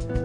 Bye.